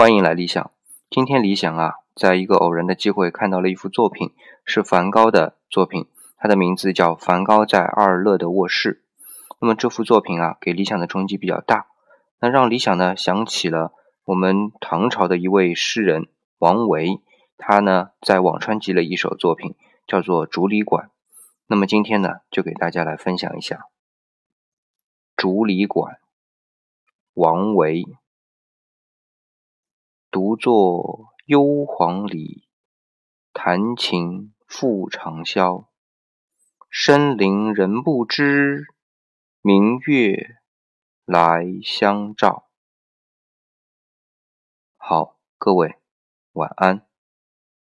欢迎来理想。今天理想啊，在一个偶然的机会看到了一幅作品，是梵高的作品，它的名字叫《梵高在阿尔勒的卧室》。那么这幅作品啊，给理想的冲击比较大，那让理想呢想起了我们唐朝的一位诗人王维，他呢在辋川集了一首作品，叫做《竹里馆》。那么今天呢，就给大家来分享一下《竹里馆》，王维。独坐幽篁里，弹琴复长啸。深林人不知，明月来相照。好，各位晚安。